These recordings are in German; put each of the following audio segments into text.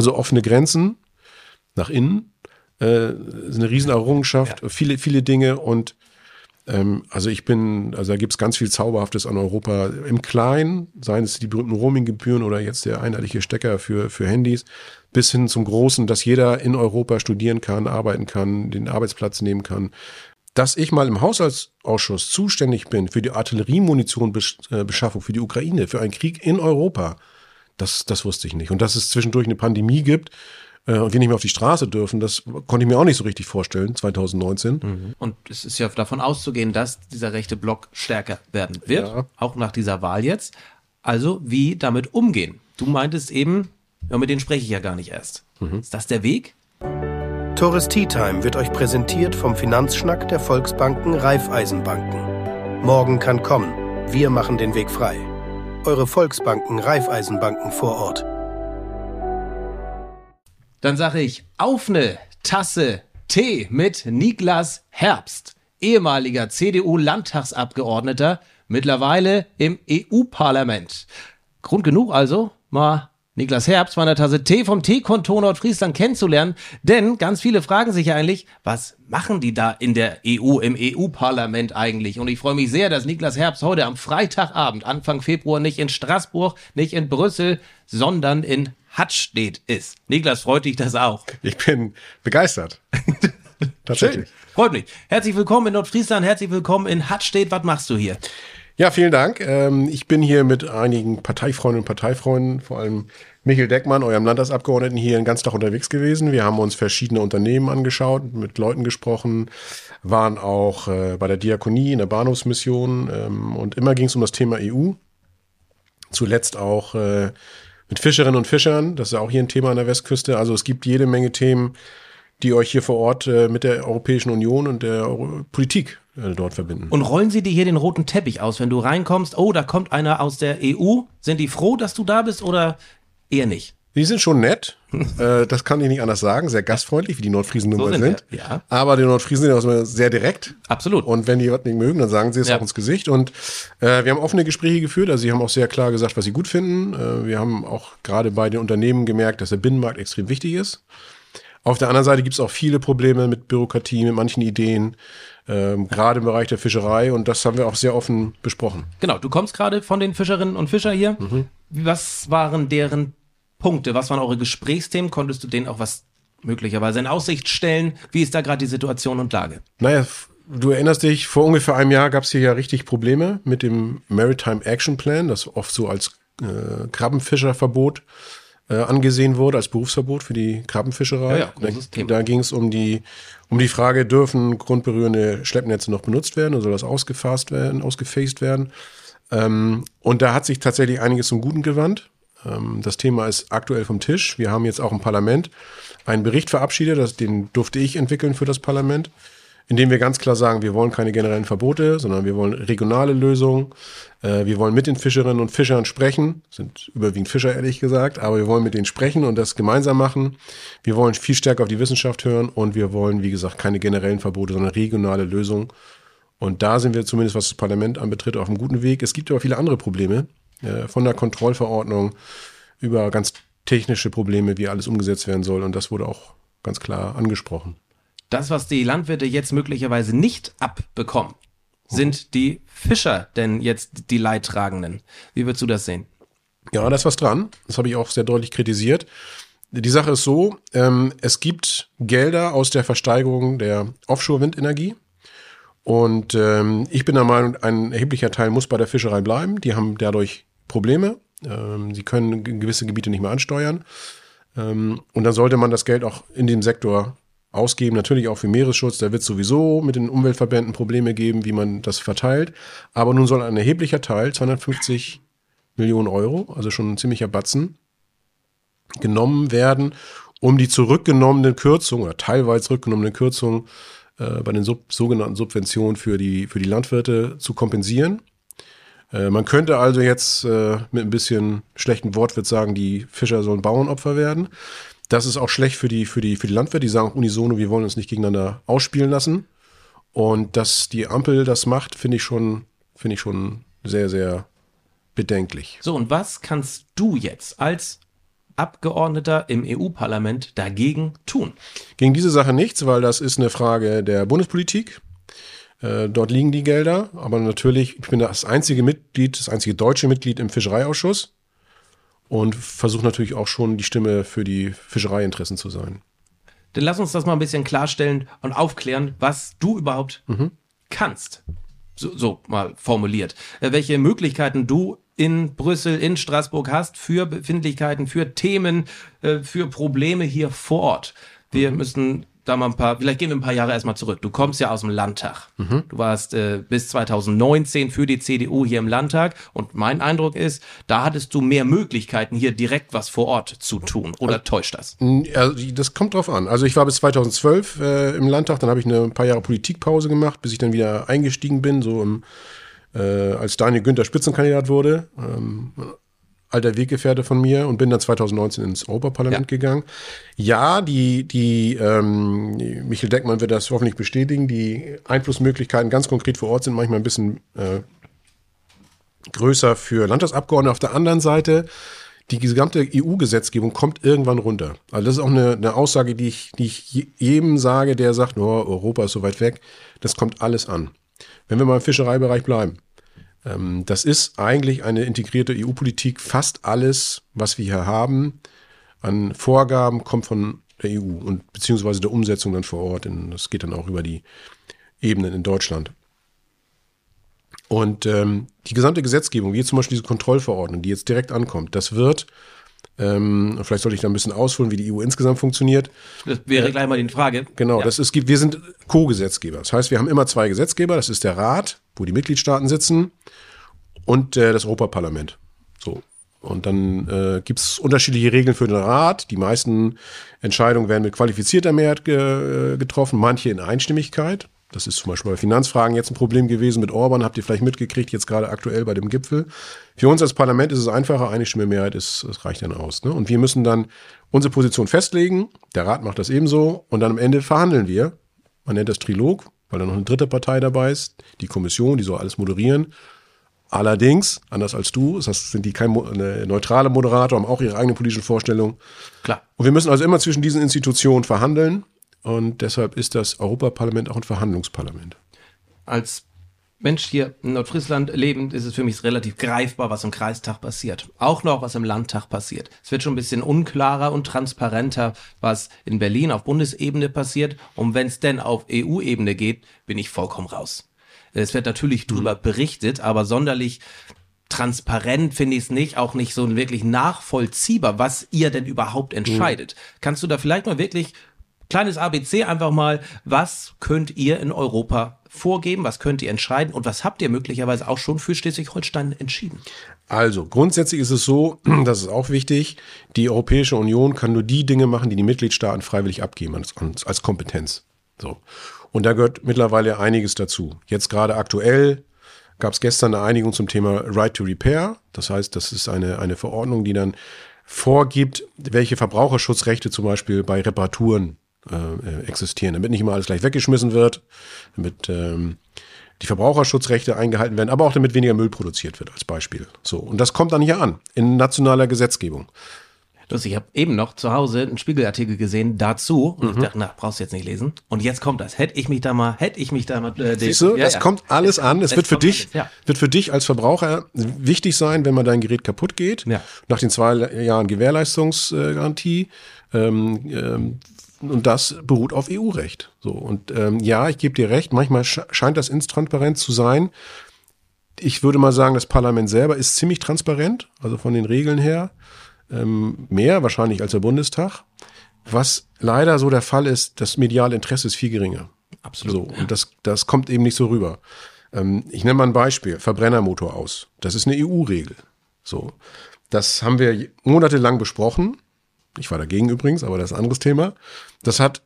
Also offene Grenzen nach innen äh, ist eine Riesenerrungenschaft, ja. viele, viele Dinge und ähm, also ich bin, also da gibt es ganz viel Zauberhaftes an Europa im Kleinen, seien es die berühmten Roaminggebühren oder jetzt der einheitliche Stecker für, für Handys, bis hin zum Großen, dass jeder in Europa studieren kann, arbeiten kann, den Arbeitsplatz nehmen kann. Dass ich mal im Haushaltsausschuss zuständig bin für die Artilleriemunitionbeschaffung für die Ukraine, für einen Krieg in Europa, das, das wusste ich nicht. Und dass es zwischendurch eine Pandemie gibt, äh, und wir nicht mehr auf die Straße dürfen, das konnte ich mir auch nicht so richtig vorstellen, 2019. Mhm. Und es ist ja davon auszugehen, dass dieser rechte Block stärker werden wird, ja. auch nach dieser Wahl jetzt. Also wie damit umgehen? Du meintest eben, ja, mit denen spreche ich ja gar nicht erst. Mhm. Ist das der Weg? Tourist Tea Time wird euch präsentiert vom Finanzschnack der Volksbanken Raiffeisenbanken. Morgen kann kommen. Wir machen den Weg frei. Eure Volksbanken Raiffeisenbanken vor Ort. Dann sage ich auf eine Tasse Tee mit Niklas Herbst, ehemaliger CDU-Landtagsabgeordneter, mittlerweile im EU-Parlament. Grund genug also, mal Niklas Herbst von der Tasse Tee vom Teekontor Nordfriesland kennenzulernen, denn ganz viele fragen sich ja eigentlich, was machen die da in der EU, im EU-Parlament eigentlich? Und ich freue mich sehr, dass Niklas Herbst heute am Freitagabend, Anfang Februar, nicht in Straßburg, nicht in Brüssel, sondern in Hattstedt ist. Niklas, freut dich das auch? Ich bin begeistert. Tatsächlich. Schön. Freut mich. Herzlich willkommen in Nordfriesland, herzlich willkommen in Hattstedt. Was machst du hier? Ja, vielen Dank. Ähm, ich bin hier mit einigen Parteifreunden und Parteifreunden, vor allem Michael Deckmann, eurem Landtagsabgeordneten, hier den ganzen Tag unterwegs gewesen. Wir haben uns verschiedene Unternehmen angeschaut, mit Leuten gesprochen, waren auch äh, bei der Diakonie in der Bahnhofsmission ähm, und immer ging es um das Thema EU. Zuletzt auch äh, mit Fischerinnen und Fischern. Das ist auch hier ein Thema an der Westküste. Also es gibt jede Menge Themen, die euch hier vor Ort äh, mit der Europäischen Union und der Euro Politik äh, dort verbinden. Und rollen sie dir hier den roten Teppich aus, wenn du reinkommst? Oh, da kommt einer aus der EU. Sind die froh, dass du da bist oder eher nicht? Die sind schon nett, äh, das kann ich nicht anders sagen, sehr gastfreundlich, wie die Nordfriesen nun so mal sind. sind. Ja. Aber die Nordfriesen sind auch immer sehr direkt. Absolut. Und wenn die was nicht mögen, dann sagen sie es ja. auch ins Gesicht. Und äh, wir haben offene Gespräche geführt, also sie haben auch sehr klar gesagt, was sie gut finden. Äh, wir haben auch gerade bei den Unternehmen gemerkt, dass der Binnenmarkt extrem wichtig ist. Auf der anderen Seite gibt es auch viele Probleme mit Bürokratie, mit manchen Ideen, ähm, gerade im Bereich der Fischerei. Und das haben wir auch sehr offen besprochen. Genau, du kommst gerade von den Fischerinnen und Fischer hier. Mhm. Was waren deren Punkte? Was waren eure Gesprächsthemen? Konntest du denen auch was möglicherweise in Aussicht stellen? Wie ist da gerade die Situation und Lage? Naja, du erinnerst dich, vor ungefähr einem Jahr gab es hier ja richtig Probleme mit dem Maritime Action Plan, das oft so als äh, Krabbenfischerverbot äh, angesehen wurde, als Berufsverbot für die Krabbenfischerei. Ja, ja, da, da ging es um die, um die Frage, dürfen grundberührende Schleppnetze noch benutzt werden oder soll das ausgefasst werden, ausgefaced werden? Ähm, und da hat sich tatsächlich einiges zum Guten gewandt. Ähm, das Thema ist aktuell vom Tisch. Wir haben jetzt auch im Parlament einen Bericht verabschiedet, das, den durfte ich entwickeln für das Parlament, in dem wir ganz klar sagen, wir wollen keine generellen Verbote, sondern wir wollen regionale Lösungen. Äh, wir wollen mit den Fischerinnen und Fischern sprechen, sind überwiegend Fischer ehrlich gesagt, aber wir wollen mit denen sprechen und das gemeinsam machen. Wir wollen viel stärker auf die Wissenschaft hören und wir wollen, wie gesagt, keine generellen Verbote, sondern regionale Lösungen. Und da sind wir zumindest, was das Parlament anbetrifft, auf einem guten Weg. Es gibt aber viele andere Probleme, äh, von der Kontrollverordnung über ganz technische Probleme, wie alles umgesetzt werden soll. Und das wurde auch ganz klar angesprochen. Das, was die Landwirte jetzt möglicherweise nicht abbekommen, sind die Fischer denn jetzt die Leidtragenden? Wie würdest du das sehen? Ja, da ist was dran. Das habe ich auch sehr deutlich kritisiert. Die Sache ist so, ähm, es gibt Gelder aus der Versteigerung der Offshore-Windenergie. Und ähm, ich bin der Meinung, ein erheblicher Teil muss bei der Fischerei bleiben. Die haben dadurch Probleme. Ähm, sie können gewisse Gebiete nicht mehr ansteuern. Ähm, und dann sollte man das Geld auch in den Sektor ausgeben, natürlich auch für Meeresschutz. Da wird sowieso mit den Umweltverbänden Probleme geben, wie man das verteilt. Aber nun soll ein erheblicher Teil, 250 Millionen Euro, also schon ein ziemlicher Batzen, genommen werden, um die zurückgenommenen Kürzungen oder teilweise zurückgenommenen Kürzungen äh, bei den sub sogenannten Subventionen für die, für die Landwirte zu kompensieren. Äh, man könnte also jetzt äh, mit ein bisschen schlechten Wortwitz sagen, die Fischer sollen Bauernopfer werden. Das ist auch schlecht für die, für die, für die Landwirte. Die sagen unisono, wir wollen uns nicht gegeneinander ausspielen lassen. Und dass die Ampel das macht, finde ich schon, finde ich schon sehr, sehr bedenklich. So, und was kannst du jetzt als Abgeordneter im EU-Parlament dagegen tun? Gegen diese Sache nichts, weil das ist eine Frage der Bundespolitik. Äh, dort liegen die Gelder, aber natürlich, ich bin das einzige Mitglied, das einzige deutsche Mitglied im Fischereiausschuss und versuche natürlich auch schon die Stimme für die Fischereiinteressen zu sein. Dann lass uns das mal ein bisschen klarstellen und aufklären, was du überhaupt mhm. kannst. So, so, mal formuliert. Äh, welche Möglichkeiten du in Brüssel, in Straßburg hast für Befindlichkeiten, für Themen, äh, für Probleme hier vor Ort. Wir mhm. müssen da mal ein paar, vielleicht gehen wir ein paar Jahre erstmal zurück. Du kommst ja aus dem Landtag. Mhm. Du warst äh, bis 2019 für die CDU hier im Landtag und mein Eindruck ist, da hattest du mehr Möglichkeiten, hier direkt was vor Ort zu tun. Oder also, täuscht das? Also, das kommt drauf an. Also ich war bis 2012 äh, im Landtag, dann habe ich eine paar Jahre Politikpause gemacht, bis ich dann wieder eingestiegen bin, so im, äh, als Daniel Günther Spitzenkandidat wurde. Ähm, alter Weggefährte von mir und bin dann 2019 ins Europaparlament ja. gegangen. Ja, die, die, ähm, Michael Deckmann wird das hoffentlich bestätigen, die Einflussmöglichkeiten ganz konkret vor Ort sind manchmal ein bisschen äh, größer für Landtagsabgeordnete. Auf der anderen Seite, die gesamte EU-Gesetzgebung kommt irgendwann runter. Also das ist auch eine, eine Aussage, die ich, die ich jedem sage, der sagt, oh, Europa ist so weit weg. Das kommt alles an. Wenn wir mal im Fischereibereich bleiben. Ähm, das ist eigentlich eine integrierte EU-Politik. Fast alles, was wir hier haben an Vorgaben, kommt von der EU und beziehungsweise der Umsetzung dann vor Ort. Das geht dann auch über die Ebenen in Deutschland. Und ähm, die gesamte Gesetzgebung, wie zum Beispiel diese Kontrollverordnung, die jetzt direkt ankommt, das wird, ähm, vielleicht sollte ich da ein bisschen ausholen, wie die EU insgesamt funktioniert. Das wäre äh, gleich mal die Frage. Genau, ja. das ist, wir sind Co-Gesetzgeber. Das heißt, wir haben immer zwei Gesetzgeber. Das ist der Rat, wo die Mitgliedstaaten sitzen, und äh, das Europaparlament. So. Und dann äh, gibt es unterschiedliche Regeln für den Rat. Die meisten Entscheidungen werden mit qualifizierter Mehrheit ge äh, getroffen, manche in Einstimmigkeit. Das ist zum Beispiel bei Finanzfragen jetzt ein Problem gewesen mit Orban, habt ihr vielleicht mitgekriegt, jetzt gerade aktuell bei dem Gipfel. Für uns als Parlament ist es einfacher, eine Stimme Mehrheit ist, das reicht dann aus. Ne? Und wir müssen dann unsere Position festlegen, der Rat macht das ebenso und dann am Ende verhandeln wir. Man nennt das Trilog, weil da noch eine dritte Partei dabei ist, die Kommission, die soll alles moderieren. Allerdings, anders als du, das sind die kein neutrale Moderator, haben auch ihre eigene politische Vorstellung. Klar. Und wir müssen also immer zwischen diesen Institutionen verhandeln. Und deshalb ist das Europaparlament auch ein Verhandlungsparlament. Als Mensch hier in Nordfriesland lebend ist es für mich relativ greifbar, was im Kreistag passiert. Auch noch, was im Landtag passiert. Es wird schon ein bisschen unklarer und transparenter, was in Berlin auf Bundesebene passiert. Und wenn es denn auf EU-Ebene geht, bin ich vollkommen raus. Es wird natürlich drüber mhm. berichtet, aber sonderlich transparent finde ich es nicht, auch nicht so wirklich nachvollziehbar, was ihr denn überhaupt entscheidet. Mhm. Kannst du da vielleicht mal wirklich kleines ABC einfach mal, was könnt ihr in Europa vorgeben, was könnt ihr entscheiden und was habt ihr möglicherweise auch schon für Schleswig-Holstein entschieden? Also, grundsätzlich ist es so, das ist auch wichtig, die Europäische Union kann nur die Dinge machen, die die Mitgliedstaaten freiwillig abgeben als, als Kompetenz. So. Und da gehört mittlerweile einiges dazu. Jetzt gerade aktuell gab es gestern eine Einigung zum Thema Right to Repair. Das heißt, das ist eine, eine Verordnung, die dann vorgibt, welche Verbraucherschutzrechte zum Beispiel bei Reparaturen äh, existieren, damit nicht immer alles gleich weggeschmissen wird, damit ähm, die Verbraucherschutzrechte eingehalten werden, aber auch damit weniger Müll produziert wird als Beispiel. So und das kommt dann hier an in nationaler Gesetzgebung. Lustig, ich habe eben noch zu Hause einen Spiegelartikel gesehen dazu und mhm. ich dachte, na, brauchst du jetzt nicht lesen. Und jetzt kommt das. Hätte ich mich da mal, hätte ich mich da mal. Äh, Siehst du, ja, das ja. kommt alles an. Es, es wird für dich, alles, ja. wird für dich als Verbraucher wichtig sein, wenn mal dein Gerät kaputt geht. Nach den zwei Jahren Gewährleistungsgarantie. Ähm, ähm, und das beruht auf EU-Recht. So und ähm, ja, ich gebe dir recht. Manchmal scheint das intransparent zu sein. Ich würde mal sagen, das Parlament selber ist ziemlich transparent, also von den Regeln her ähm, mehr wahrscheinlich als der Bundestag. Was leider so der Fall ist, das mediale Interesse ist viel geringer. Absolut. So, und das, das kommt eben nicht so rüber. Ähm, ich nenne mal ein Beispiel. Verbrennermotor aus. Das ist eine EU-Regel. So. Das haben wir monatelang besprochen. Ich war dagegen übrigens, aber das ist ein anderes Thema. Das hat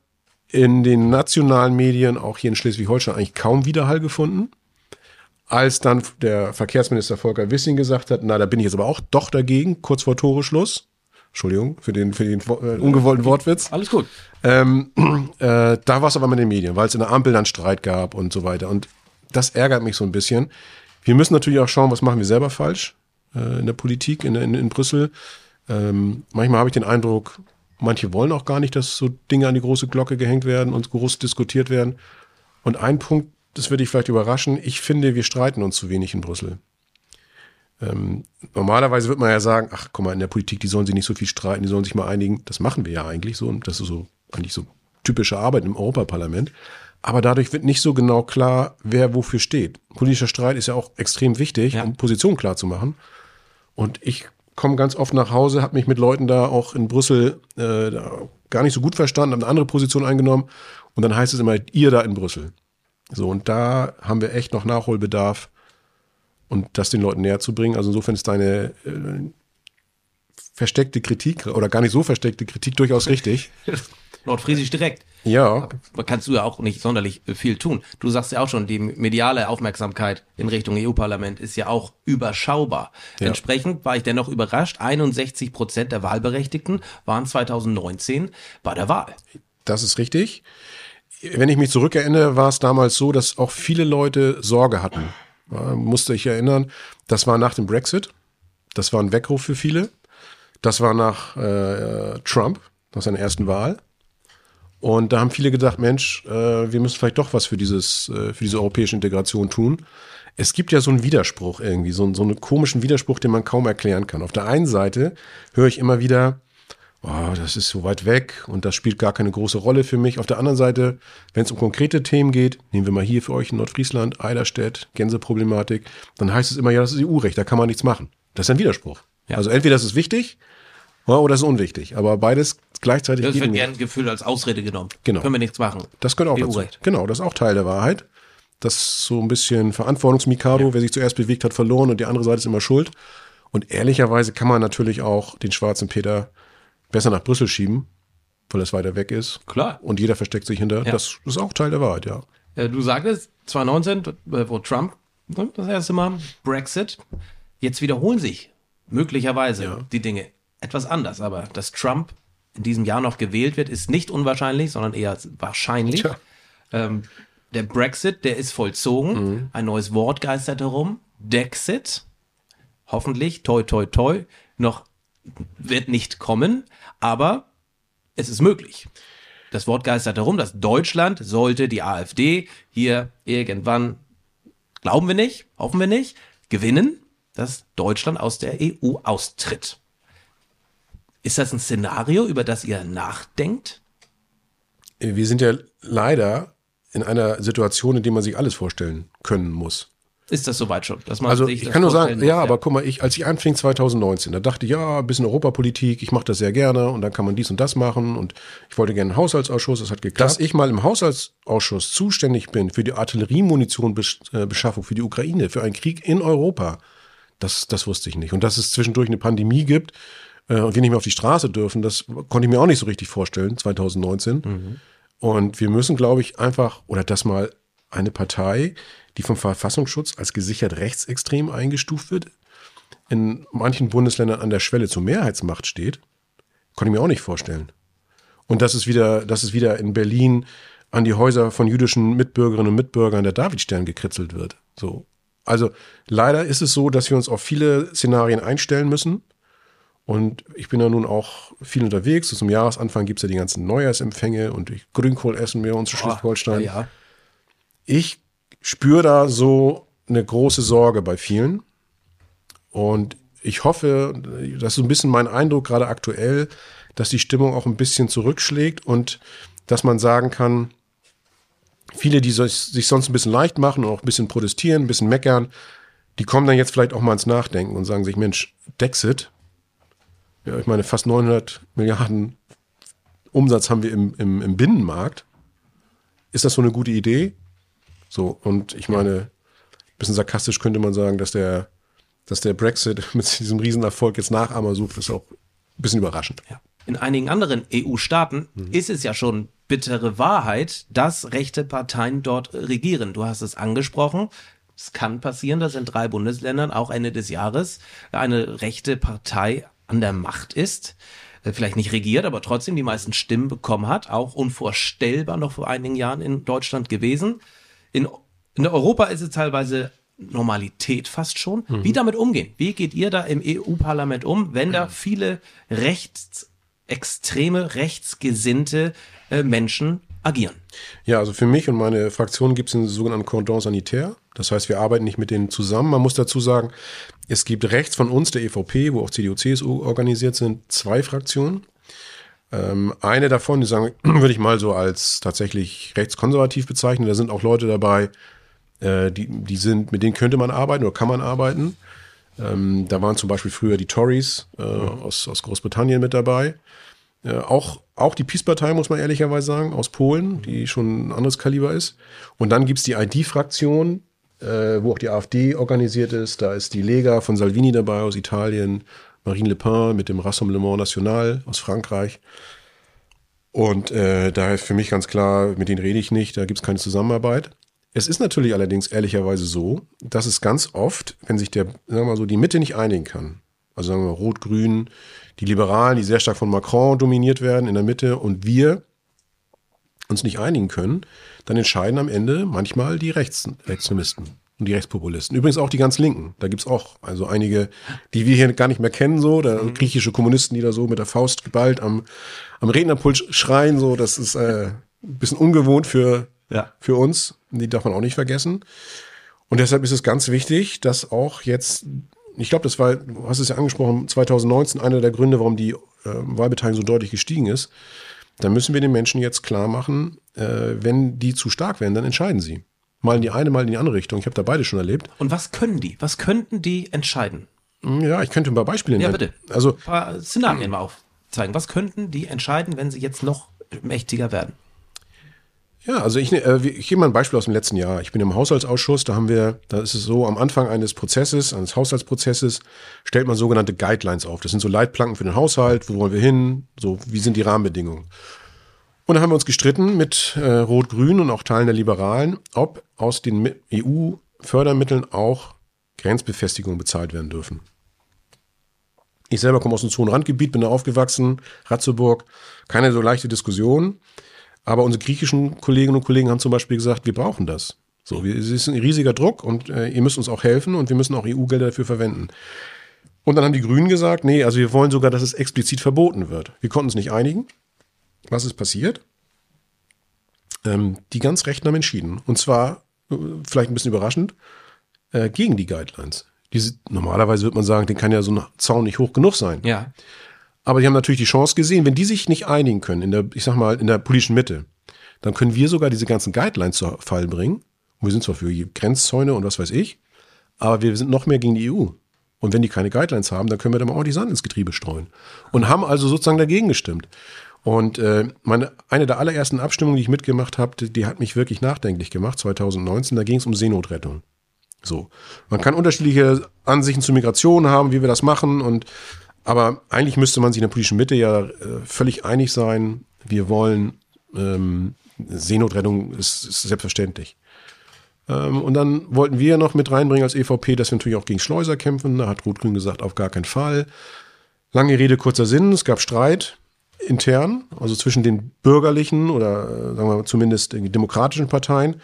in den nationalen Medien, auch hier in Schleswig-Holstein, eigentlich kaum Widerhall gefunden als dann der Verkehrsminister Volker Wissing gesagt hat, na, da bin ich jetzt aber auch doch dagegen, kurz vor Toreschluss. Entschuldigung für den, für den äh, ungewollten Wortwitz. Alles gut. Ähm, äh, da war es aber mit den Medien, weil es in der Ampel dann Streit gab und so weiter. Und das ärgert mich so ein bisschen. Wir müssen natürlich auch schauen, was machen wir selber falsch äh, in der Politik, in, in, in Brüssel. Ähm, manchmal habe ich den Eindruck, manche wollen auch gar nicht, dass so Dinge an die große Glocke gehängt werden und groß diskutiert werden. Und ein Punkt, das würde ich vielleicht überraschen, ich finde, wir streiten uns zu wenig in Brüssel. Ähm, normalerweise wird man ja sagen, ach guck mal, in der Politik, die sollen sich nicht so viel streiten, die sollen sich mal einigen. Das machen wir ja eigentlich so. Und das ist so eigentlich so typische Arbeit im Europaparlament. Aber dadurch wird nicht so genau klar, wer wofür steht. Politischer Streit ist ja auch extrem wichtig, ja. um Positionen klar zu machen. Und ich komme ganz oft nach Hause, habe mich mit Leuten da auch in Brüssel äh, gar nicht so gut verstanden, habe eine andere Position eingenommen. Und dann heißt es immer, ihr da in Brüssel. So, und da haben wir echt noch Nachholbedarf und das den Leuten näher zu bringen. Also insofern ist deine äh, versteckte Kritik oder gar nicht so versteckte Kritik durchaus richtig. Nordfriesisch direkt. Ja. Da kannst du ja auch nicht sonderlich viel tun. Du sagst ja auch schon, die mediale Aufmerksamkeit in Richtung EU-Parlament ist ja auch überschaubar. Ja. Entsprechend war ich dennoch überrascht. 61 Prozent der Wahlberechtigten waren 2019 bei der Wahl. Das ist richtig. Wenn ich mich zurückerinnere, war es damals so, dass auch viele Leute Sorge hatten. Ja, musste ich erinnern, das war nach dem Brexit. Das war ein Weckruf für viele. Das war nach äh, Trump, nach seiner ersten Wahl. Und da haben viele gedacht, Mensch, äh, wir müssen vielleicht doch was für dieses, äh, für diese europäische Integration tun. Es gibt ja so einen Widerspruch irgendwie, so, so einen komischen Widerspruch, den man kaum erklären kann. Auf der einen Seite höre ich immer wieder, oh, das ist so weit weg und das spielt gar keine große Rolle für mich. Auf der anderen Seite, wenn es um konkrete Themen geht, nehmen wir mal hier für euch in Nordfriesland, Eiderstedt, Gänseproblematik, dann heißt es immer, ja, das ist EU-Recht, da kann man nichts machen. Das ist ein Widerspruch. Ja. Also entweder das ist wichtig oder das ist unwichtig. Aber beides gleichzeitig. Das wird gern gefühlt als Ausrede genommen. Genau. Können wir nichts machen. Das gehört auch dazu. Genau, das ist auch Teil der Wahrheit. Das ist so ein bisschen Verantwortungsmikado. Ja. Wer sich zuerst bewegt hat, verloren und die andere Seite ist immer schuld. Und ehrlicherweise kann man natürlich auch den schwarzen Peter besser nach Brüssel schieben, weil es weiter weg ist. Klar. Und jeder versteckt sich hinter. Ja. Das ist auch Teil der Wahrheit, ja. Du sagtest 2019, wo Trump ne, das erste Mal Brexit. Jetzt wiederholen sich möglicherweise ja. die Dinge etwas anders, aber dass Trump in diesem Jahr noch gewählt wird, ist nicht unwahrscheinlich, sondern eher wahrscheinlich. Ähm, der Brexit, der ist vollzogen. Mhm. Ein neues Wort geistert herum. Dexit. Hoffentlich, toi, toi, toi, noch wird nicht kommen, aber es ist möglich. Das Wort geistert herum, dass Deutschland sollte die AfD hier irgendwann, glauben wir nicht, hoffen wir nicht, gewinnen, dass Deutschland aus der EU austritt. Ist das ein Szenario, über das ihr nachdenkt? Wir sind ja leider in einer Situation, in der man sich alles vorstellen können muss. Ist das soweit schon? Dass man also ich kann nur sagen, muss, ja, aber guck mal, ich, als ich anfing 2019, da dachte ich, ja, ein bisschen Europapolitik, ich mache das sehr gerne und dann kann man dies und das machen und ich wollte gerne einen Haushaltsausschuss, das hat geklappt. Dass ich mal im Haushaltsausschuss zuständig bin für die Artilleriemunitionbeschaffung für die Ukraine, für einen Krieg in Europa, das, das wusste ich nicht. Und dass es zwischendurch eine Pandemie gibt, äh, und wir nicht mehr auf die Straße dürfen, das konnte ich mir auch nicht so richtig vorstellen, 2019. Mhm. Und wir müssen, glaube ich, einfach, oder dass mal eine Partei, die vom Verfassungsschutz als gesichert rechtsextrem eingestuft wird, in manchen Bundesländern an der Schwelle zur Mehrheitsmacht steht, konnte ich mir auch nicht vorstellen. Und dass es wieder, dass es wieder in Berlin an die Häuser von jüdischen Mitbürgerinnen und Mitbürgern der Davidstern gekritzelt wird. So. Also leider ist es so, dass wir uns auf viele Szenarien einstellen müssen. Und ich bin ja nun auch viel unterwegs. So zum Jahresanfang gibt es ja die ganzen Neujahrsempfänge und Grünkohl essen wir uns zu Schleswig-Holstein. Ja, ja. Ich spüre da so eine große Sorge bei vielen. Und ich hoffe, das ist so ein bisschen mein Eindruck gerade aktuell, dass die Stimmung auch ein bisschen zurückschlägt und dass man sagen kann, viele, die sich sonst ein bisschen leicht machen und auch ein bisschen protestieren, ein bisschen meckern, die kommen dann jetzt vielleicht auch mal ins Nachdenken und sagen sich, Mensch, Dexit, ja, ich meine, fast 900 Milliarden Umsatz haben wir im, im, im Binnenmarkt. Ist das so eine gute Idee? So, und ich meine, ein bisschen sarkastisch könnte man sagen, dass der, dass der Brexit mit diesem Riesenerfolg jetzt Nachahmer sucht, ist auch ein bisschen überraschend. Ja. In einigen anderen EU-Staaten mhm. ist es ja schon bittere Wahrheit, dass rechte Parteien dort regieren. Du hast es angesprochen. Es kann passieren, dass in drei Bundesländern auch Ende des Jahres eine rechte Partei an der Macht ist, äh, vielleicht nicht regiert, aber trotzdem die meisten Stimmen bekommen hat, auch unvorstellbar noch vor einigen Jahren in Deutschland gewesen. In, in Europa ist es teilweise Normalität fast schon. Mhm. Wie damit umgehen? Wie geht ihr da im EU-Parlament um, wenn da viele rechtsextreme, rechtsgesinnte äh, Menschen agieren? Ja, also für mich und meine Fraktion gibt es einen sogenannten Cordon sanitaire. Das heißt, wir arbeiten nicht mit denen zusammen. Man muss dazu sagen, es gibt rechts von uns, der EVP, wo auch CDU, CSU organisiert sind, zwei Fraktionen. Ähm, eine davon, die sagen, würde ich mal so als tatsächlich rechtskonservativ bezeichnen. Da sind auch Leute dabei, äh, die, die sind, mit denen könnte man arbeiten oder kann man arbeiten. Ähm, da waren zum Beispiel früher die Tories äh, aus, aus Großbritannien mit dabei. Äh, auch, auch die Peace-Partei, muss man ehrlicherweise sagen, aus Polen, die schon ein anderes Kaliber ist. Und dann gibt es die ID-Fraktion, äh, wo auch die AfD organisiert ist. Da ist die Lega von Salvini dabei aus Italien, Marine Le Pen mit dem Rassemblement National aus Frankreich. Und äh, daher ist für mich ganz klar, mit denen rede ich nicht, da gibt es keine Zusammenarbeit. Es ist natürlich allerdings ehrlicherweise so, dass es ganz oft, wenn sich der, sagen wir mal so, die Mitte nicht einigen kann, also sagen wir mal Rot-Grün, die Liberalen, die sehr stark von Macron dominiert werden in der Mitte und wir uns nicht einigen können, dann entscheiden am Ende manchmal die Rechts Rechtsextremisten und die Rechtspopulisten. Übrigens auch die ganz Linken. Da gibt's auch also einige, die wir hier gar nicht mehr kennen, so, da mhm. griechische Kommunisten, die da so mit der Faust geballt am, am Rednerpult schreien, so, das ist äh, ein bisschen ungewohnt für, ja. für uns. Die darf man auch nicht vergessen. Und deshalb ist es ganz wichtig, dass auch jetzt, ich glaube, das war, du hast es ja angesprochen, 2019 einer der Gründe, warum die äh, Wahlbeteiligung so deutlich gestiegen ist. Da müssen wir den Menschen jetzt klar machen, äh, wenn die zu stark werden, dann entscheiden sie. Mal in die eine, mal in die andere Richtung. Ich habe da beide schon erlebt. Und was können die? Was könnten die entscheiden? Ja, ich könnte ein paar Beispiele nennen. Ja, bitte. Also, ein paar Szenarien mal aufzeigen. Was könnten die entscheiden, wenn sie jetzt noch mächtiger werden? Ja, also ich, äh, ich gebe mal ein Beispiel aus dem letzten Jahr. Ich bin im Haushaltsausschuss, da haben wir, da ist es so, am Anfang eines Prozesses, eines Haushaltsprozesses, stellt man sogenannte Guidelines auf. Das sind so Leitplanken für den Haushalt, wo wollen wir hin, so, wie sind die Rahmenbedingungen. Und da haben wir uns gestritten mit äh, Rot-Grün und auch Teilen der Liberalen, ob aus den EU-Fördermitteln auch Grenzbefestigungen bezahlt werden dürfen. Ich selber komme aus einem Zonenrandgebiet, bin da aufgewachsen, Ratzeburg, keine so leichte Diskussion. Aber unsere griechischen Kolleginnen und Kollegen haben zum Beispiel gesagt, wir brauchen das. So, wir, es ist ein riesiger Druck und äh, ihr müsst uns auch helfen und wir müssen auch EU-Gelder dafür verwenden. Und dann haben die Grünen gesagt, nee, also wir wollen sogar, dass es explizit verboten wird. Wir konnten uns nicht einigen. Was ist passiert? Ähm, die ganz Rechten haben entschieden. Und zwar, äh, vielleicht ein bisschen überraschend, äh, gegen die Guidelines. Diese, normalerweise würde man sagen, den kann ja so ein Zaun nicht hoch genug sein. Ja. Aber die haben natürlich die Chance gesehen, wenn die sich nicht einigen können, in der, ich sag mal, in der politischen Mitte, dann können wir sogar diese ganzen Guidelines zu Fall bringen. Und wir sind zwar für Grenzzäune und was weiß ich, aber wir sind noch mehr gegen die EU. Und wenn die keine Guidelines haben, dann können wir da mal ordentlich Sand ins Getriebe streuen. Und haben also sozusagen dagegen gestimmt. Und äh, meine, eine der allerersten Abstimmungen, die ich mitgemacht habe, die, die hat mich wirklich nachdenklich gemacht, 2019, da ging es um Seenotrettung. So. Man kann unterschiedliche Ansichten zur Migration haben, wie wir das machen und aber eigentlich müsste man sich in der politischen Mitte ja äh, völlig einig sein. Wir wollen ähm, Seenotrettung ist, ist selbstverständlich. Ähm, und dann wollten wir noch mit reinbringen als EVP, dass wir natürlich auch gegen Schleuser kämpfen. Da hat Rot-Grün gesagt, auf gar keinen Fall. Lange Rede, kurzer Sinn. Es gab Streit intern, also zwischen den bürgerlichen oder äh, sagen wir mal, zumindest demokratischen Parteien.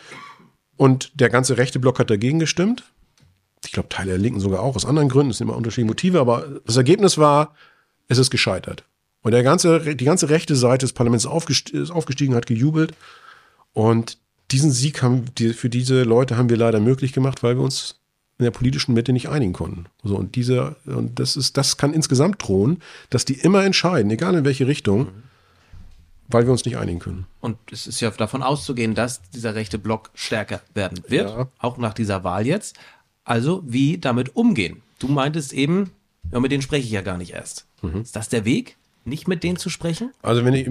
Und der ganze rechte Block hat dagegen gestimmt ich glaube, Teile der Linken sogar auch, aus anderen Gründen, es sind immer unterschiedliche Motive, aber das Ergebnis war, es ist gescheitert. Und der ganze, die ganze rechte Seite des Parlaments ist aufgestiegen, hat gejubelt. Und diesen Sieg haben, für diese Leute haben wir leider möglich gemacht, weil wir uns in der politischen Mitte nicht einigen konnten. So, und diese, und das ist, das kann insgesamt drohen, dass die immer entscheiden, egal in welche Richtung, weil wir uns nicht einigen können. Und es ist ja davon auszugehen, dass dieser rechte Block stärker werden wird, ja. auch nach dieser Wahl jetzt. Also wie damit umgehen. Du meintest eben, ja, mit denen spreche ich ja gar nicht erst. Mhm. Ist das der Weg? Nicht mit denen zu sprechen? Also wenn ich,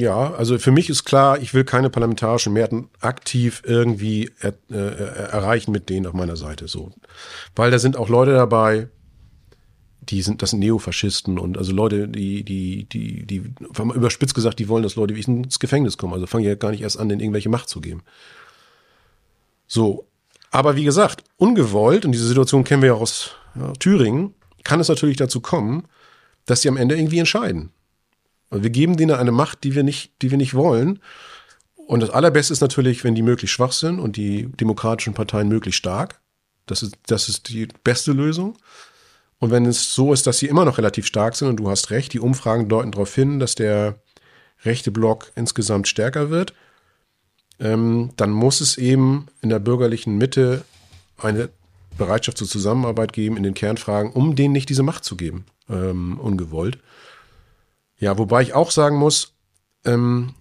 ja, also für mich ist klar, ich will keine parlamentarischen Mehrheiten aktiv irgendwie er, äh, erreichen mit denen auf meiner Seite, so. Weil da sind auch Leute dabei, die sind, das sind Neofaschisten und also Leute, die, die, die, die, überspitzt gesagt, die wollen, dass Leute wie ich ins Gefängnis kommen. Also fangen ja gar nicht erst an, denen irgendwelche Macht zu geben. So, aber wie gesagt, ungewollt, und diese Situation kennen wir ja aus ja, Thüringen, kann es natürlich dazu kommen, dass sie am Ende irgendwie entscheiden. Und wir geben denen eine Macht, die wir nicht, die wir nicht wollen. Und das Allerbeste ist natürlich, wenn die möglichst schwach sind und die demokratischen Parteien möglichst stark. Das ist, das ist die beste Lösung. Und wenn es so ist, dass sie immer noch relativ stark sind, und du hast recht, die Umfragen deuten darauf hin, dass der rechte Block insgesamt stärker wird, ähm, dann muss es eben in der bürgerlichen Mitte eine Bereitschaft zur Zusammenarbeit geben in den Kernfragen, um denen nicht diese Macht zu geben, ähm, ungewollt. Ja, wobei ich auch sagen muss, ähm,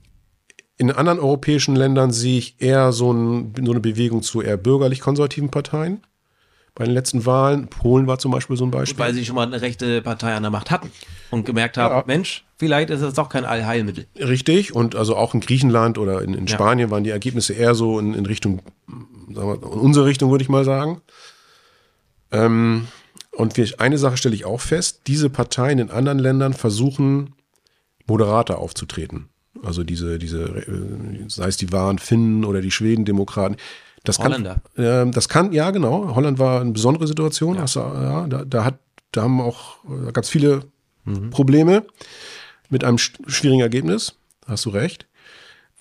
in anderen europäischen Ländern sehe ich eher so, ein, so eine Bewegung zu eher bürgerlich-konservativen Parteien. Bei den letzten Wahlen, Polen war zum Beispiel so ein Beispiel. Weil sie schon mal eine rechte Partei an der Macht hatten und gemerkt haben, Ja. Mensch, vielleicht ist das doch kein Allheilmittel. Richtig, und also auch in Griechenland oder in, in Ja. Spanien waren die Ergebnisse eher so in, in Richtung, sagen wir, in unsere Richtung, würde ich mal sagen. Ähm, und wir, eine Sache stelle ich auch fest, diese Parteien in anderen Ländern versuchen, moderater aufzutreten. Also diese, diese, äh, sei es die wahren Finnen oder die Schweden-Demokraten. Das kann, Holländer. ähm, das kann, ja genau. Holland war eine besondere Situation. Ja. Du, ja, da, da hat, da haben auch äh, ganz viele Probleme mit einem sch- schwierigen Ergebnis. Hast du recht.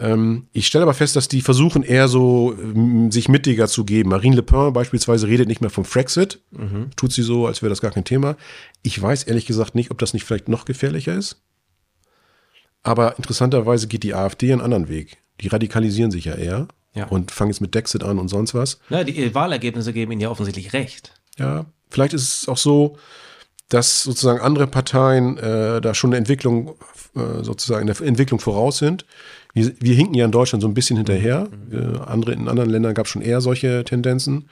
Ähm, ich stelle aber fest, dass die versuchen eher so, ähm, sich mittiger zu geben. Marine Le Pen beispielsweise redet nicht mehr vom Frexit. Tut sie so, als wäre das gar kein Thema. Ich weiß ehrlich gesagt nicht, ob das nicht vielleicht noch gefährlicher ist. Aber interessanterweise geht die AfD einen anderen Weg. Die radikalisieren sich ja eher Ja. und fangen jetzt mit Dexit an und sonst was. Ja, die Wahlergebnisse geben ihnen ja offensichtlich recht. Ja, vielleicht ist es auch so, dass sozusagen andere Parteien äh, da schon eine Entwicklung, äh, sozusagen eine Entwicklung voraus sind. Wir, wir hinken ja in Deutschland so ein bisschen hinterher. Äh, andere, in anderen Ländern gab es schon eher solche Tendenzen.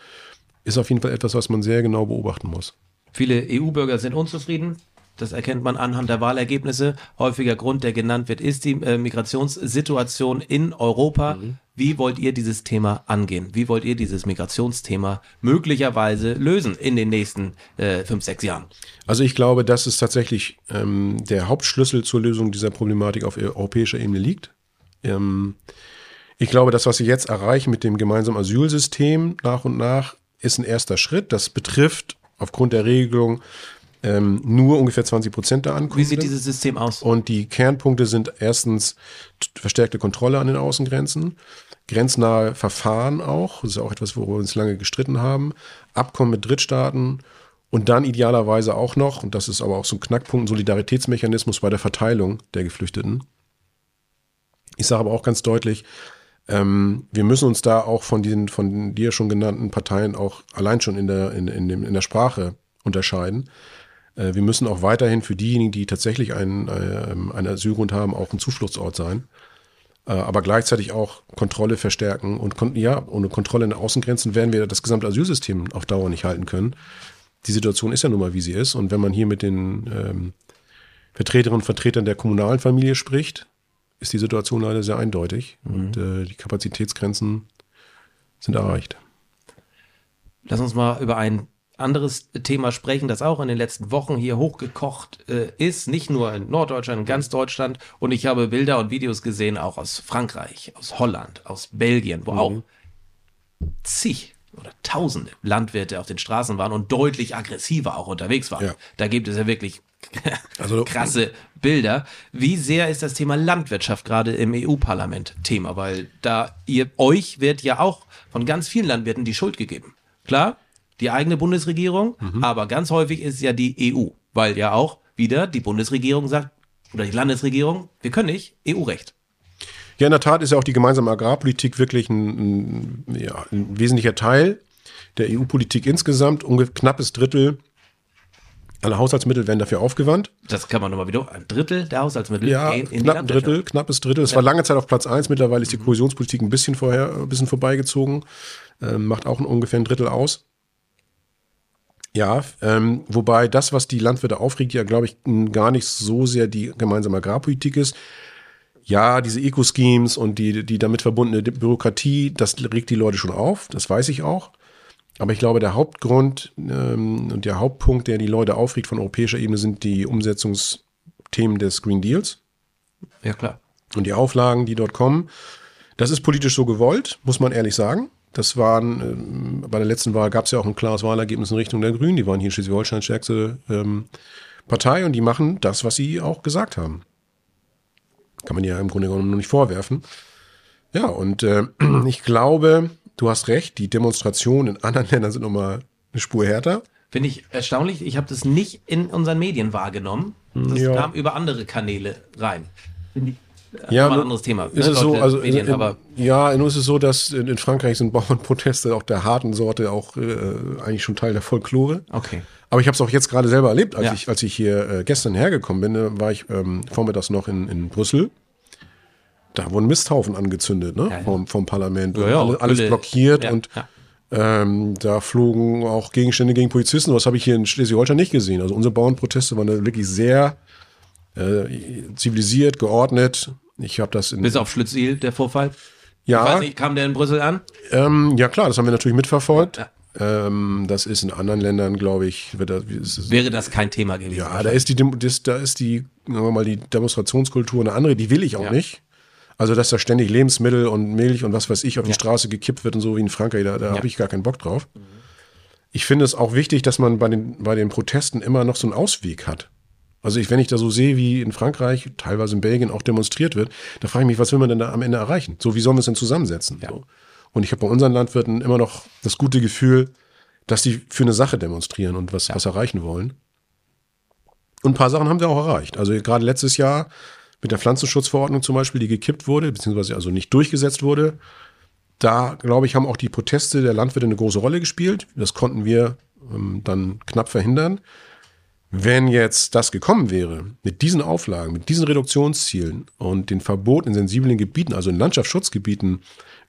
Ist auf jeden Fall etwas, was man sehr genau beobachten muss. Viele EU-Bürger sind unzufrieden. Das erkennt man anhand der Wahlergebnisse. Häufiger Grund, der genannt wird, ist die äh, Migrationssituation in Europa. Wie wollt ihr dieses Thema angehen? Wie wollt ihr dieses Migrationsthema möglicherweise lösen in den nächsten äh, fünf, sechs Jahren? Also ich glaube, dass es tatsächlich ähm, der Hauptschlüssel zur Lösung dieser Problematik auf europäischer Ebene liegt. Ähm, ich glaube, das, was wir jetzt erreichen mit dem gemeinsamen Asylsystem nach und nach, ist ein erster Schritt. Das betrifft aufgrund der Regelung ähm, nur ungefähr 20 Prozent der Ankunft. Wie sieht dieses System aus? Und die Kernpunkte sind erstens verstärkte Kontrolle an den Außengrenzen, grenznahe Verfahren auch, das ist auch etwas, worüber wir uns lange gestritten haben, Abkommen mit Drittstaaten und dann idealerweise auch noch, und das ist aber auch so ein Knackpunkt, ein Solidaritätsmechanismus bei der Verteilung der Geflüchteten. Ich sage aber auch ganz deutlich, ähm, wir müssen uns da auch von diesen von dir schon genannten Parteien auch allein schon in der, in, in, dem, in der Sprache unterscheiden. Äh, wir müssen auch weiterhin für diejenigen, die tatsächlich einen, äh, einen Asylgrund haben, auch ein Zufluchtsort sein. Äh, aber gleichzeitig auch Kontrolle verstärken. Und kon ja, ohne Kontrolle in den Außengrenzen werden wir das gesamte Asylsystem auf Dauer nicht halten können. Die Situation ist ja nun mal, wie sie ist. Und wenn man hier mit den ähm, Vertreterinnen und Vertretern der kommunalen Familie spricht, ist die Situation leider sehr eindeutig. Und äh, die Kapazitätsgrenzen sind erreicht. Lass uns mal über ein anderes Thema sprechen, das auch in den letzten Wochen hier hochgekocht äh, ist, nicht nur in Norddeutschland, in ganz Deutschland. Und ich habe Bilder und Videos gesehen, auch aus Frankreich, aus Holland, aus Belgien, wo auch zig oder tausende Landwirte auf den Straßen waren und deutlich aggressiver auch unterwegs waren. Ja. Da gibt es ja wirklich Also- krasse Bilder. Wie sehr ist das Thema Landwirtschaft gerade im EU-Parlament Thema? Weil da ihr euch wird ja auch von ganz vielen Landwirten die Schuld gegeben. Klar, die eigene Bundesregierung, aber ganz häufig ist ja die EU, weil ja auch wieder die Bundesregierung sagt oder die Landesregierung, wir können nicht EU-Recht. Ja, in der Tat ist ja auch die gemeinsame Agrarpolitik wirklich ein, ein, ja, ein wesentlicher Teil der EU-Politik insgesamt. Ungefähr knappes Drittel aller Haushaltsmittel werden dafür aufgewandt. Das kann man nochmal wieder. Ein Drittel der Haushaltsmittel Ja, in die knapp ein. Drittel, knappes Drittel. Es war lange Zeit auf Platz eins. Mittlerweile ist die Kohäsionspolitik ein bisschen vorher, ein bisschen vorbeigezogen. Ähm, macht auch ein, ungefähr ein Drittel aus. Ja, ähm, wobei das, was die Landwirte aufregt, ja, glaube ich, gar nicht so sehr die gemeinsame Agrarpolitik ist. Ja, diese Eco-Schemes und die, die damit verbundene Bürokratie, das regt die Leute schon auf, das weiß ich auch. Aber ich glaube, der Hauptgrund ähm, und der Hauptpunkt, der die Leute aufregt von europäischer Ebene, sind die Umsetzungsthemen des Green Deals Ja, klar. und die Auflagen, die dort kommen. Das ist politisch so gewollt, muss man ehrlich sagen. Das waren, ähm, bei der letzten Wahl gab es ja auch ein klares Wahlergebnis in Richtung der Grünen. Die waren hier in Schleswig-Holstein stärkste ähm, Partei und die machen das, was sie auch gesagt haben. Kann man ja im Grunde genommen noch nicht vorwerfen. Ja, und äh, ich glaube, du hast recht, die Demonstrationen in anderen Ländern sind nochmal eine Spur härter. Finde ich erstaunlich. Ich habe das nicht in unseren Medien wahrgenommen. Das Ja. kam über andere Kanäle rein. Finde ich Ja, aber ein nur anderes Thema. Ist ne, es so, also Medien, in, aber ja, nur ist es so, dass in, in Frankreich sind Bauernproteste auch der harten Sorte auch äh, eigentlich schon Teil der Folklore. okay. Aber ich habe es auch jetzt gerade selber erlebt, als Ja. ich als ich hier äh, gestern hergekommen bin, äh, war ich ähm, vormittags noch in, in Brüssel. Da wurden Misthaufen angezündet, ne? Ja, ja. Vom, vom Parlament. Ja, alle, alles Öle. blockiert und ähm, da flogen auch Gegenstände gegen Polizisten. Was habe ich hier in Schleswig-Holstein nicht gesehen. Also unsere Bauernproteste waren da wirklich sehr äh, zivilisiert, geordnet. Ich habe das in Bis auf Schlütziel, der Vorfall. ja, Ich weiß nicht, kam der in Brüssel an? ähm, ja klar, das haben wir natürlich mitverfolgt. Ja. Ähm, das ist in anderen Ländern, glaube ich, das, ist Wäre das kein Thema gewesen. ja, da ist die, das, da ist die, sagen wir mal, die Demonstrationskultur eine andere. Die will ich auch Ja. nicht. Also, dass da ständig Lebensmittel und Milch und was weiß ich auf die Ja. Straße gekippt wird und so wie in Frankreich, da, da Ja. habe ich gar keinen Bock drauf. Ich finde es auch wichtig, dass man bei den, bei den Protesten immer noch so einen Ausweg hat. Also ich, wenn ich da so sehe, wie in Frankreich, teilweise in Belgien auch demonstriert wird, da frage ich mich, was will man denn da am Ende erreichen? So, wie sollen wir es denn zusammensetzen? So. Und ich habe bei unseren Landwirten immer noch das gute Gefühl, dass die für eine Sache demonstrieren und was, was erreichen wollen. Und ein paar Sachen haben wir auch erreicht. Also gerade letztes Jahr mit der Pflanzenschutzverordnung zum Beispiel, die gekippt wurde, beziehungsweise also nicht durchgesetzt wurde, da, glaube ich, haben auch die Proteste der Landwirte eine große Rolle gespielt. Das konnten wir ähm, dann knapp verhindern. Wenn jetzt das gekommen wäre, mit diesen Auflagen, mit diesen Reduktionszielen und den Verboten in sensiblen Gebieten, also in Landschaftsschutzgebieten,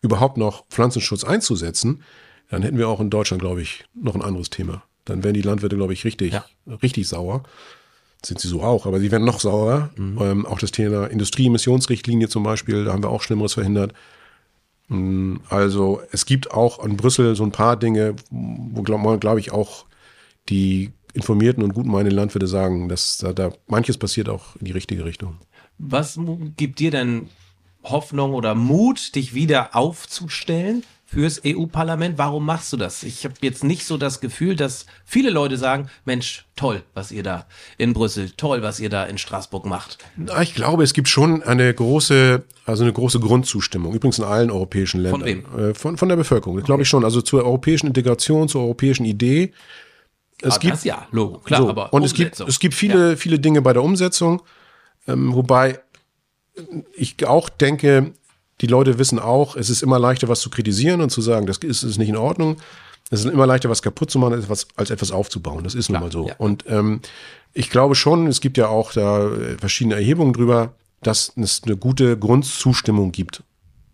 überhaupt noch Pflanzenschutz einzusetzen, dann hätten wir auch in Deutschland, glaube ich, noch ein anderes Thema. Dann wären die Landwirte, glaube ich, richtig, Ja. richtig sauer. Sind sie so auch, aber sie werden noch sauer. Ähm, auch das Thema Industrieemissionsrichtlinie zum Beispiel, da haben wir auch Schlimmeres verhindert. Mm, Also es gibt auch in Brüssel so ein paar Dinge, wo glaube glaub ich auch die informierten und gutmeinenden Landwirte sagen, dass da, da manches passiert auch in die richtige Richtung. Was gibt dir denn Hoffnung oder Mut, dich wieder aufzustellen fürs EU-Parlament? Warum machst du das? Ich habe jetzt nicht so das Gefühl, dass viele Leute sagen, Mensch, toll, was ihr da in Brüssel, toll, was ihr da in Straßburg macht. Ich glaube, es gibt schon eine große, also eine große Grundzustimmung, übrigens in allen europäischen Ländern. wem? Äh, Von, von der Bevölkerung, das glaube ich schon. Also zur europäischen Integration, zur europäischen Idee. Es Ah, gibt, das ja, Logo, klar, so, aber und es gibt, es gibt viele, viele Dinge bei der Umsetzung, ähm, wobei ich auch denke, die Leute wissen auch, es ist immer leichter, was zu kritisieren und zu sagen, das ist, ist nicht in Ordnung. Es ist immer leichter, was kaputt zu machen, als etwas, als etwas aufzubauen. Das ist nun mal so. ja. Und ähm, ich glaube schon, es gibt ja auch da äh, verschiedene Erhebungen drüber, dass es eine gute Grundzustimmung gibt.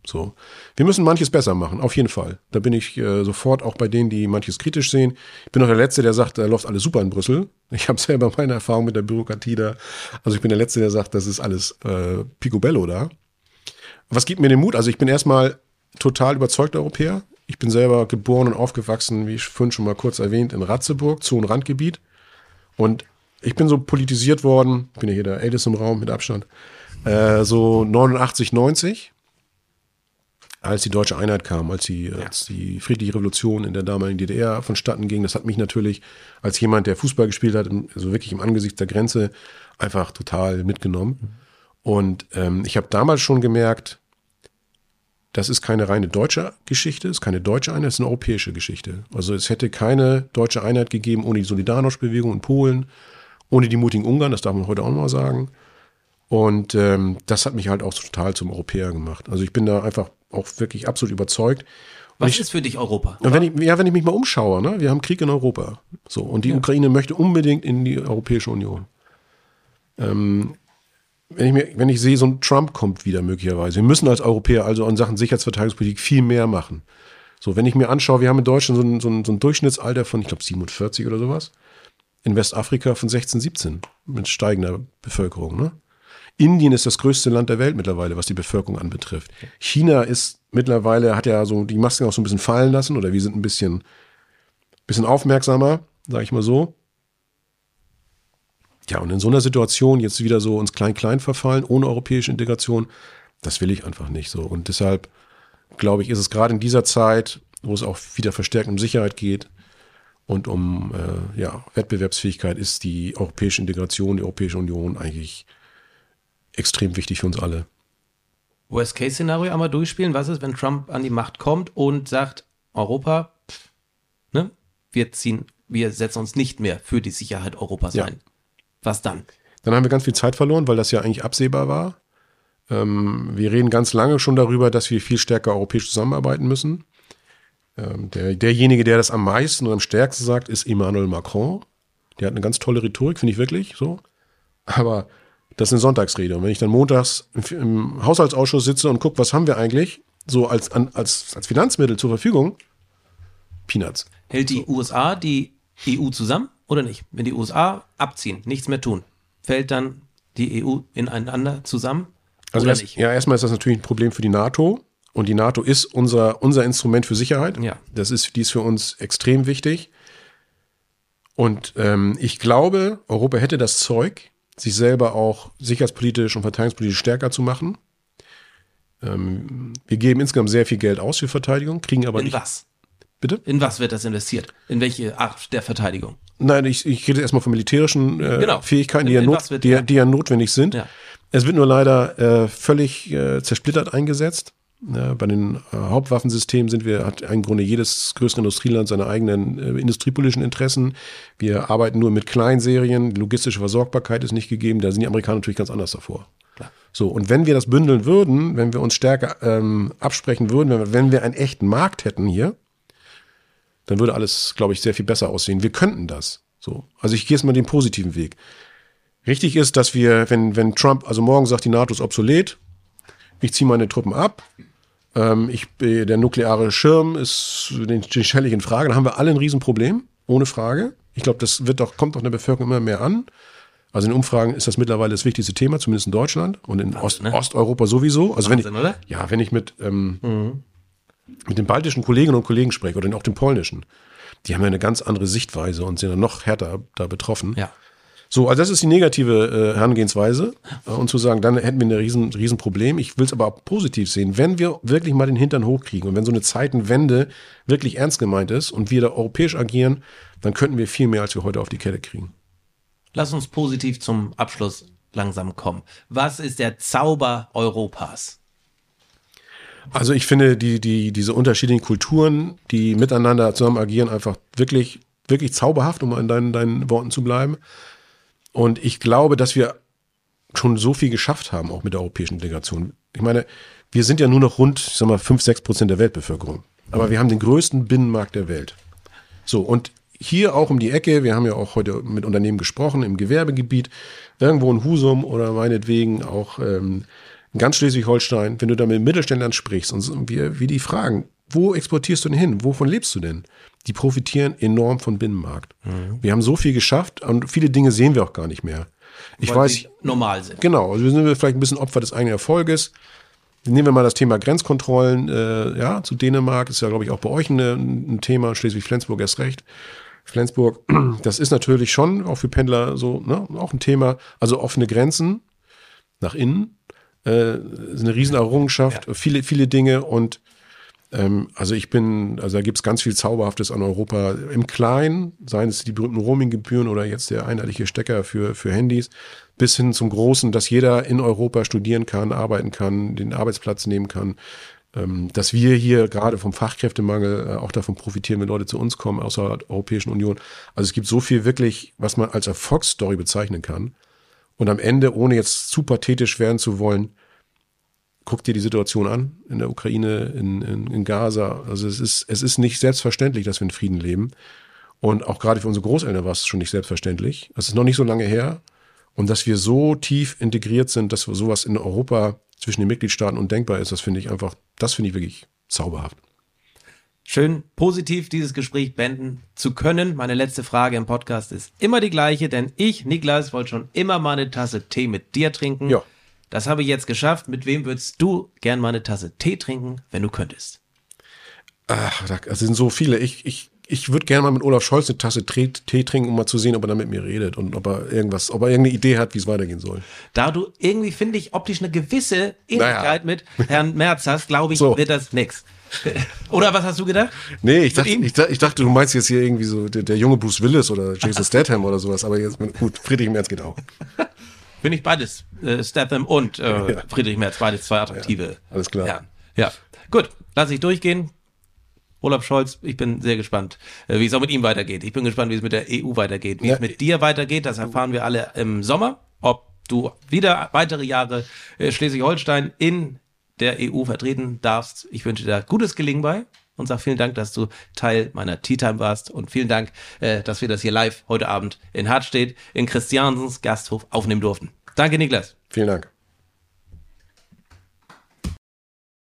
So. Wir müssen manches besser machen, auf jeden Fall. Da bin ich äh, sofort auch bei denen, die manches kritisch sehen. Ich bin auch der Letzte, der sagt, da läuft alles super in Brüssel. Ich habe selber meine Erfahrung mit der Bürokratie da. Also ich bin der Letzte, der sagt, das ist alles äh, picobello da. Was gibt mir den Mut? Also ich bin erstmal total überzeugter Europäer. Ich bin selber geboren und aufgewachsen, wie ich vorhin schon mal kurz erwähnt, in Ratzeburg, Zonenrandgebiet. Und ich bin so politisiert worden, bin ja hier der Älteste im Raum mit Abstand, äh, so 89, 90 als die deutsche Einheit kam, als die, als die friedliche Revolution in der damaligen DDR vonstatten ging, das hat mich natürlich als jemand, der Fußball gespielt hat, also wirklich im Angesicht der Grenze, einfach total mitgenommen. Und ähm, ich habe damals schon gemerkt, das ist keine reine deutsche Geschichte, es ist keine deutsche Einheit, es ist eine europäische Geschichte. Also es hätte keine deutsche Einheit gegeben ohne die Solidarność-Bewegung in Polen, ohne die mutigen Ungarn, das darf man heute auch mal sagen. Und ähm, das hat mich halt auch total zum Europäer gemacht. Also ich bin da einfach auch wirklich absolut überzeugt. Und Was ich, ist für dich Europa? und wenn ich, ja, wenn ich mich mal umschaue, ne, wir haben Krieg in Europa. So, und die Ukraine möchte unbedingt in die Europäische Union. Ähm, wenn ich mir, wenn ich sehe, so ein Trump kommt wieder möglicherweise. Wir müssen als Europäer also in Sachen Sicherheitsverteidigungspolitik viel mehr machen. So, wenn ich mir anschaue, wir haben in Deutschland so ein, so ein, so ein Durchschnittsalter von, ich glaube, 47 oder sowas. In Westafrika von 16, 17 mit steigender Bevölkerung. Ne? Indien ist das größte Land der Welt mittlerweile, was die Bevölkerung anbetrifft. China ist mittlerweile, hat ja so die Masken auch so ein bisschen fallen lassen oder wir sind ein bisschen, bisschen aufmerksamer, sage ich mal so. Ja, und in so einer Situation jetzt wieder so ins Klein-Klein verfallen, ohne europäische Integration, das will ich einfach nicht so. Und deshalb glaube ich, ist es gerade in dieser Zeit, wo es auch wieder verstärkt um Sicherheit geht und um äh, ja, Wettbewerbsfähigkeit, ist die europäische Integration, die Europäische Union eigentlich extrem wichtig für uns alle. Worst-Case-Szenario einmal durchspielen. Was ist, wenn Trump an die Macht kommt und sagt, Europa, pff, ne, wir ziehen, wir setzen uns nicht mehr für die Sicherheit Europas Ja. ein. Was dann? Dann haben wir ganz viel Zeit verloren, weil das ja eigentlich absehbar war. Ähm, wir reden ganz lange schon darüber, dass wir viel stärker europäisch zusammenarbeiten müssen. Ähm, der, derjenige, der das am meisten und am stärksten sagt, ist Emmanuel Macron. Der hat eine ganz tolle Rhetorik, finde ich wirklich so. Aber das ist eine Sonntagsrede. Und wenn ich dann montags im, Haushaltsausschuss sitze und gucke, was haben wir eigentlich so als, an, als, als Finanzmittel zur Verfügung, Peanuts. Hält die USA die EU zusammen oder nicht? Wenn die USA abziehen, nichts mehr tun, fällt dann die EU ineinander zusammen Also oder das, nicht? ja, erstmal ist das natürlich ein Problem für die NATO. Und die NATO ist unser, unser Instrument für Sicherheit. Ja. Das ist, die ist für uns extrem wichtig. Und ähm, ich glaube, Europa hätte das Zeug, sich selber auch sicherheitspolitisch und verteidigungspolitisch stärker zu machen. Ähm, wir geben insgesamt sehr viel Geld aus für Verteidigung, kriegen aber In nicht. was? Bitte? In was wird das investiert? In welche Art der Verteidigung? Nein, ich, ich rede erstmal von militärischen äh, Genau. Fähigkeiten, die In- ja, in not, was wird- die, ja. die ja notwendig sind. Ja. Es wird nur leider äh, völlig äh, zersplittert eingesetzt. Bei den äh, Hauptwaffensystemen sind wir, hat im Grunde jedes größere Industrieland seine eigenen äh, industriepolitischen Interessen. Wir arbeiten nur mit Kleinserien, die logistische Versorgbarkeit ist nicht gegeben, da sind die Amerikaner natürlich ganz anders davor. Klar. So, und wenn wir das bündeln würden, wenn wir uns stärker ähm, absprechen würden, wenn wir, wenn wir einen echten Markt hätten hier, dann würde alles, glaube ich, sehr viel besser aussehen. Wir könnten das. So. Also ich gehe jetzt mal den positiven Weg. Richtig ist, dass wir, wenn, wenn Trump, also morgen sagt, die NATO ist obsolet, ich ziehe meine Truppen ab, ähm, ich, äh, der nukleare Schirm ist, den, den stelle ich in Frage, dann haben wir alle ein Riesenproblem, ohne Frage. Ich glaube, das wird doch, kommt doch in der Bevölkerung immer mehr an. Also in Umfragen ist das mittlerweile das wichtigste Thema, zumindest in Deutschland und in Ost, ne? Osteuropa sowieso. Also Wahnsinn, wenn ich, oder? Ja, wenn ich mit, ähm, mit den baltischen Kolleginnen und Kollegen spreche oder auch den polnischen, die haben ja eine ganz andere Sichtweise und sind ja noch härter da betroffen. Ja. So, also das ist die negative äh, Herangehensweise. Äh, und zu sagen, dann hätten wir ein riesen, riesen Problem. Ich will es aber auch positiv sehen. Wenn wir wirklich mal den Hintern hochkriegen und wenn so eine Zeitenwende wirklich ernst gemeint ist und wir da europäisch agieren, dann könnten wir viel mehr, als wir heute auf die Kette kriegen. Lass uns positiv zum Abschluss langsam kommen. Was ist der Zauber Europas? Also ich finde die, die, diese unterschiedlichen Kulturen, die miteinander zusammen agieren, einfach wirklich, wirklich zauberhaft, um an deinen, deinen Worten zu bleiben. Und ich glaube, dass wir schon so viel geschafft haben, auch mit der europäischen Integration. Ich meine, wir sind ja nur noch rund, ich sag mal, 5, 6 Prozent der Weltbevölkerung. Aber wir haben den größten Binnenmarkt der Welt. So, und hier auch um die Ecke, wir haben ja auch heute mit Unternehmen gesprochen, im Gewerbegebiet, irgendwo in Husum oder meinetwegen auch ähm, ganz Schleswig-Holstein, wenn du da mit Mittelständlern sprichst und so, wie, wie die fragen, wo exportierst du denn hin? Wovon lebst du denn? Die profitieren enorm von Binnenmarkt. Wir haben so viel geschafft und viele Dinge sehen wir auch gar nicht mehr. Ich Weil weiß, sie normal sind. Genau, also wir sind vielleicht ein bisschen Opfer des eigenen Erfolges. Nehmen wir mal das Thema Grenzkontrollen, äh, ja, zu Dänemark, ist ja, glaube ich, auch bei euch eine, ein Thema, Schleswig-Flensburg erst recht. Flensburg, das ist natürlich schon auch für Pendler so, ne, auch ein Thema. Also offene Grenzen nach innen, äh, ist eine Riesenerrungenschaft, viele, viele Dinge und also ich bin, also da gibt's ganz viel Zauberhaftes an Europa im Kleinen, seien es die berühmten Roaminggebühren oder jetzt der einheitliche Stecker für, für Handys, bis hin zum Großen, dass jeder in Europa studieren kann, arbeiten kann, den Arbeitsplatz nehmen kann. Ähm, dass wir hier gerade vom Fachkräftemangel äh, auch davon profitieren, wenn Leute zu uns kommen aus der Europäischen Union. Also es gibt so viel wirklich, was man als Erfolgsstory bezeichnen kann. Und am Ende, ohne jetzt zu pathetisch werden zu wollen, guck dir die Situation an in der Ukraine, in, in, in Gaza. Also es ist, es ist nicht selbstverständlich, dass wir in Frieden leben. Und auch gerade für unsere Großeltern war es schon nicht selbstverständlich. Es ist noch nicht so lange her. Und dass wir so tief integriert sind, dass sowas in Europa zwischen den Mitgliedstaaten undenkbar ist, das finde ich einfach, das finde ich wirklich zauberhaft. Schön positiv dieses Gespräch beenden zu können. Meine letzte Frage im Podcast ist immer die gleiche, denn ich, Niklas, wollte schon immer mal eine Tasse Tee mit dir trinken. Ja. Das habe ich jetzt geschafft. Mit wem würdest du gern mal eine Tasse Tee trinken, wenn du könntest? Ach, da das sind so viele. Ich, ich, ich würde gerne mal mit Olaf Scholz eine Tasse Tee, Tee trinken, um mal zu sehen, ob er da mit mir redet und ob er irgendwas, ob er irgendeine Idee hat, wie es weitergehen soll. Da du irgendwie, finde ich, optisch eine gewisse Ähnlichkeit Naja. mit Herrn Merz hast, glaube ich, So. wird das nix. Oder was hast du gedacht? Nee, ich dachte, ich, dachte- ich dachte, du meinst jetzt hier irgendwie so der, der junge Bruce Willis oder Jason Statham oder sowas, aber jetzt, gut, Friedrich Merz geht auch. Finde ich beides. Äh, Statham und äh, ja. Friedrich Merz, beides zwei attraktive. Ja, alles klar. Ja. ja. Gut, lass ich durchgehen. Olaf Scholz, ich bin sehr gespannt, äh, wie es auch mit ihm weitergeht. Ich bin gespannt, wie es mit der EU weitergeht. Wie ja. es mit dir weitergeht, das erfahren wir alle im Sommer. Ob du wieder weitere Jahre äh, Schleswig-Holstein in der EU vertreten darfst. Ich wünsche dir gutes Gelingen bei und sage vielen Dank, dass du Teil meiner Tea Time warst und vielen Dank, äh, dass wir das hier live heute Abend in Hartstedt in Christiansens Gasthof aufnehmen durften. Danke, Niklas. Vielen Dank.